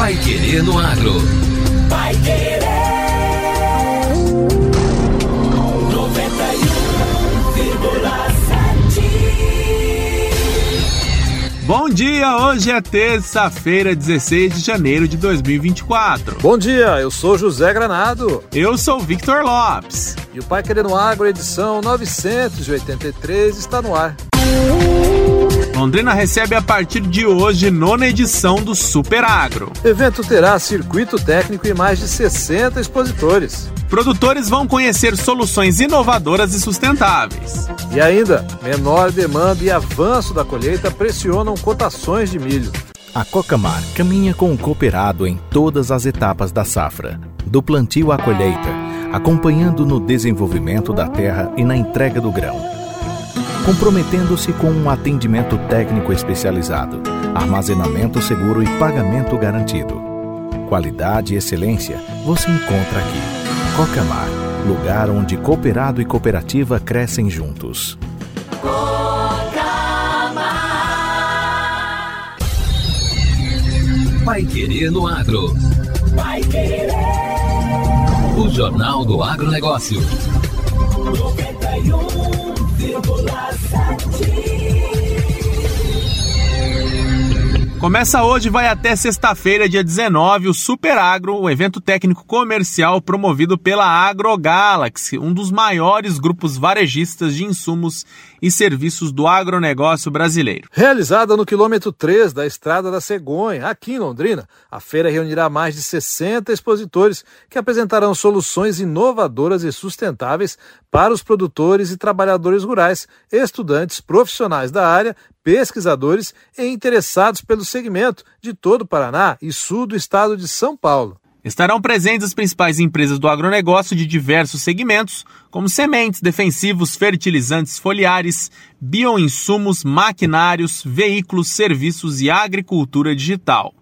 Pai Querer no Agro. Pai Querer. 91,7. Bom dia, hoje é terça-feira, 16 de janeiro de 2024. Bom dia, eu sou José Granado. Eu sou Victor Lopes. E o Pai Querendo Agro, edição 983, está no ar. Londrina recebe a partir de hoje nona edição do Super Agro. O evento terá circuito técnico e mais de 60 expositores. Produtores vão conhecer soluções inovadoras e sustentáveis. E ainda, menor demanda e avanço da colheita pressionam cotações de milho. A Cocamar caminha com o cooperado em todas as etapas da safra, do plantio à colheita, acompanhando no desenvolvimento da terra e na entrega do grão comprometendo-se com um atendimento técnico especializado, armazenamento seguro e pagamento garantido. Qualidade e excelência você encontra aqui. Cocamar, lugar onde cooperado e cooperativa crescem juntos. Pai Querer no Agro. Pai Querer. O Jornal do Agronegócio. 91,7. Começa hoje e vai até sexta-feira, dia 19, o Super Agro, o evento técnico comercial promovido pela AgroGalaxy, um dos maiores grupos varejistas de insumos e serviços do agronegócio brasileiro. Realizada no quilômetro 3 da Estrada da Cegonha, aqui em Londrina, a feira reunirá mais de 60 expositores que apresentarão soluções inovadoras e sustentáveis para os produtores e trabalhadores rurais, estudantes, profissionais da área, pesquisadores e interessados pelo segmento de todo o Paraná e sul do estado de São Paulo. Estarão presentes as principais empresas do agronegócio de diversos segmentos, como sementes, defensivos, fertilizantes foliares, bioinsumos, maquinários, veículos, serviços e agricultura digital.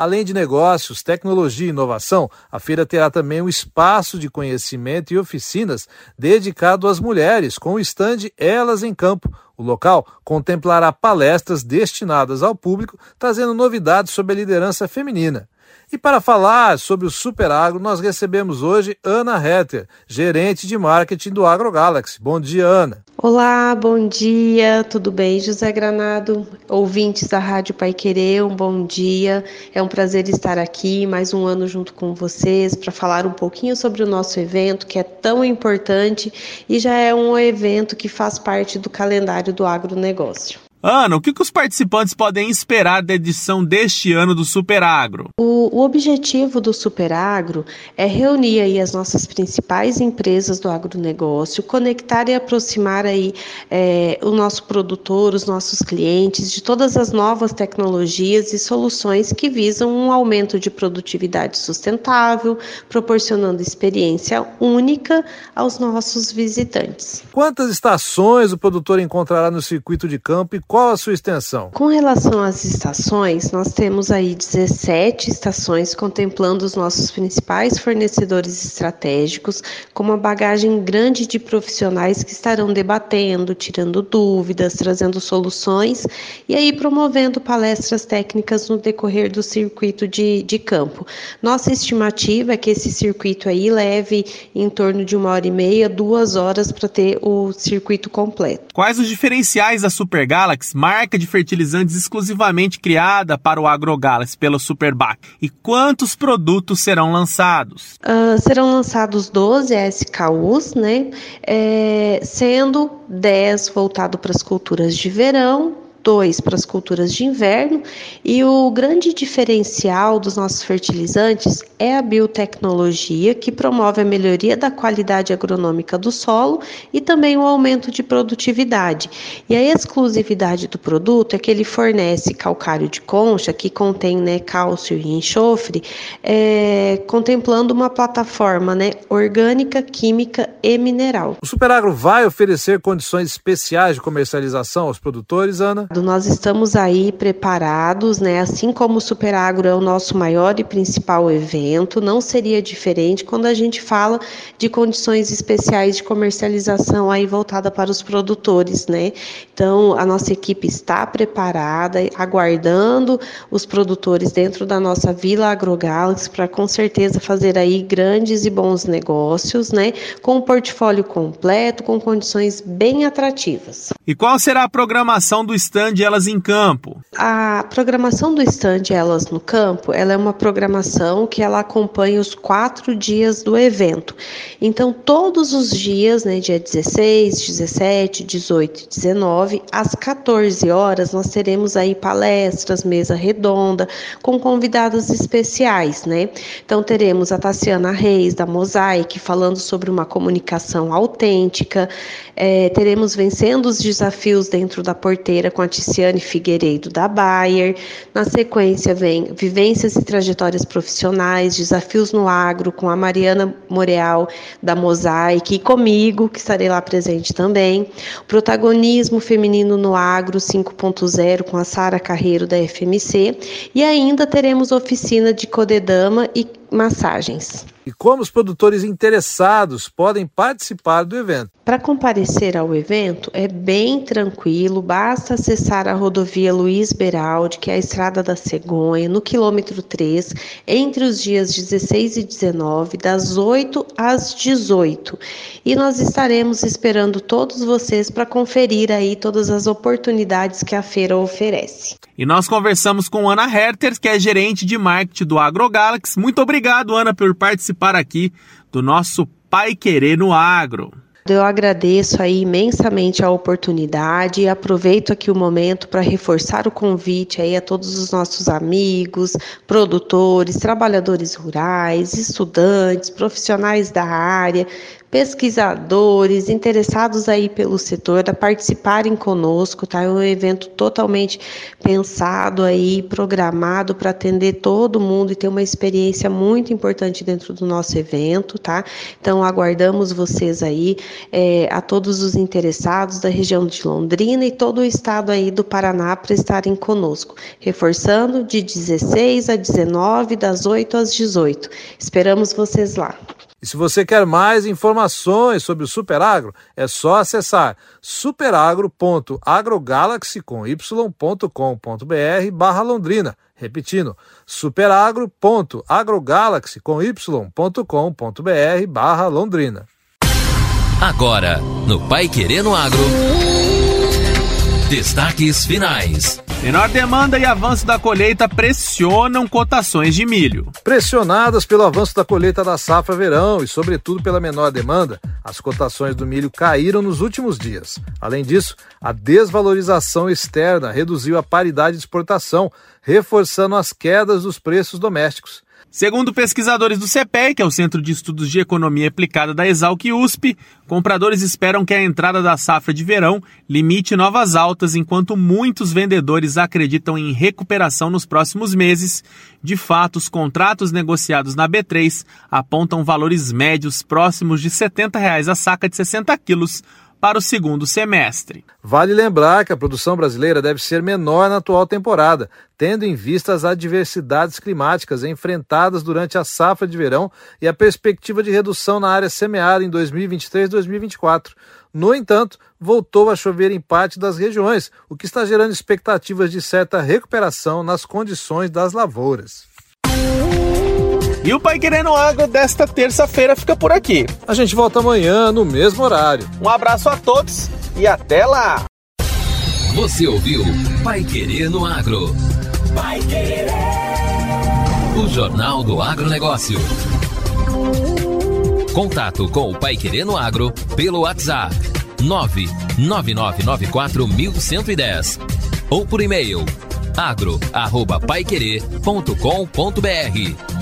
Além de negócios, tecnologia e inovação, a feira terá também um espaço de conhecimento e oficinas dedicado às mulheres, com o estande Elas em Campo. O local contemplará palestras destinadas ao público, trazendo novidades sobre a liderança feminina. E para falar sobre o Super Agro, nós recebemos hoje Ana Hetter, gerente de marketing do AgroGalaxy. Bom dia, Ana. Olá, bom dia, tudo bem, José Granado? Ouvintes da Rádio Pai Querer, um bom dia. É um prazer estar aqui mais um ano junto com vocês para falar um pouquinho sobre o nosso evento, que é tão importante e já é um evento que faz parte do calendário do agronegócio. Ana, o que, que os participantes podem esperar da edição deste ano do Super Agro? O, o objetivo do Super Agro é reunir aí as nossas principais empresas do agronegócio, conectar e aproximar aí é, o nosso produtor, os nossos clientes de todas as novas tecnologias e soluções que visam um aumento de produtividade sustentável, proporcionando experiência única aos nossos visitantes. Quantas estações o produtor encontrará no circuito de campo e qual a sua extensão? Com relação às estações, nós temos aí 17 estações contemplando os nossos principais fornecedores estratégicos, com uma bagagem grande de profissionais que estarão debatendo, tirando dúvidas, trazendo soluções e aí promovendo palestras técnicas no decorrer do circuito de, de campo. Nossa estimativa é que esse circuito aí leve em torno de uma hora e meia, duas horas para ter o circuito completo. Quais os diferenciais da Super Galaxy, marca de fertilizantes exclusivamente criada para o AgroGalaxy pela Superbac? E quantos produtos serão lançados? Uh, serão lançados 12 SKUs, né? É, sendo 10 voltado para as culturas de verão, dois para as culturas de inverno e o grande diferencial dos nossos fertilizantes é a biotecnologia que promove a melhoria da qualidade agronômica do solo e também o aumento de produtividade. E a exclusividade do produto é que ele fornece calcário de concha que contém né, cálcio e enxofre, é, contemplando uma plataforma né, orgânica, química e mineral. O Superagro vai oferecer condições especiais de comercialização aos produtores, Ana? Nós estamos aí preparados, né? Assim como o Super Agro é o nosso maior e principal evento, não seria diferente quando a gente fala de condições especiais de comercialização aí voltada para os produtores, né? Então, a nossa equipe está preparada, aguardando os produtores dentro da nossa Vila AgroGalaxy para com certeza fazer aí grandes e bons negócios, né? Com um portfólio completo, com condições bem atrativas. E qual será a programação do stand Elas em Campo? A programação do stand Elas no Campo, ela é uma programação que ela acompanha os quatro dias do evento. Então, todos os dias, né, dia 16, 17, 18 e 19, às 14 horas, nós teremos aí palestras, mesa redonda, com convidadas especiais, né? Então, teremos a Tassiana Reis, da Mosaic, falando sobre uma comunicação autêntica, é, teremos Vencendo os Desafios dentro da Porteira com a Ticiane Figueiredo, da Bayer. Na sequência, vem Vivências e Trajetórias Profissionais, Desafios no Agro, com a Mariana Moreal, da Mosaic, e comigo, que estarei lá presente também. Protagonismo Feminino no Agro 5.0, com a Sara Carreiro, da FMC. E ainda teremos oficina de Codedama e massagens. E como os produtores interessados podem participar do evento? Para comparecer ao evento é bem tranquilo, basta acessar a rodovia Luiz Beraldi, que é a Estrada da Cegonha, no quilômetro 3, entre os dias 16 e 19, das 8 às 18. E nós estaremos esperando todos vocês para conferir aí todas as oportunidades que a feira oferece. E nós conversamos com Ana Herter, que é gerente de marketing do AgroGalaxy. Muito obrigado, Ana, por participar aqui do nosso Pai Querer no Agro. Eu agradeço aí imensamente a oportunidade e aproveito aqui o momento para reforçar o convite aí a todos os nossos amigos, produtores, trabalhadores rurais, estudantes, profissionais da área, pesquisadores interessados aí pelo setor a participarem conosco, tá? É um evento totalmente pensado aí, programado para atender todo mundo e ter uma experiência muito importante dentro do nosso evento, tá? Então aguardamos vocês aí, é, a todos os interessados da região de Londrina e todo o estado aí do Paraná para estarem conosco, reforçando de 16 a 19, das 8 às 18. Esperamos vocês lá. E se você quer mais informações sobre o Superagro, é só acessar superagro.agrogalaxy com y.com.br barra Londrina. Repetindo, superagro.agrogalaxy com y.com.br barra Londrina. Agora, no Pai Querendo Agro. Destaques finais. Menor demanda e avanço da colheita pressionam cotações de milho. Pressionadas pelo avanço da colheita da safra verão e, sobretudo, pela menor demanda, as cotações do milho caíram nos últimos dias. Além disso, a desvalorização externa reduziu a paridade de exportação, reforçando as quedas dos preços domésticos. Segundo pesquisadores do CPEI, que é o Centro de Estudos de Economia Aplicada da Exalc USP, compradores esperam que a entrada da safra de verão limite novas altas, enquanto muitos vendedores acreditam em recuperação nos próximos meses. De fato, os contratos negociados na B3 apontam valores médios próximos de 70 reais a saca de 60 quilos para o segundo semestre. Vale lembrar que a produção brasileira deve ser menor na atual temporada, tendo em vista as adversidades climáticas enfrentadas durante a safra de verão e a perspectiva de redução na área semeada em 2023 e 2024. No entanto, voltou a chover em parte das regiões, o que está gerando expectativas de certa recuperação nas condições das lavouras. E o Pai Querendo Água desta terça-feira fica por aqui. A gente volta amanhã no mesmo horário. Um abraço a todos e até lá! Você ouviu Pai Querendo Agro. Vai querer. O Jornal do Agronegócio. Contato com o Pai Querendo Agro pelo WhatsApp 999941110 ou por e-mail agro@paiquerer.com.br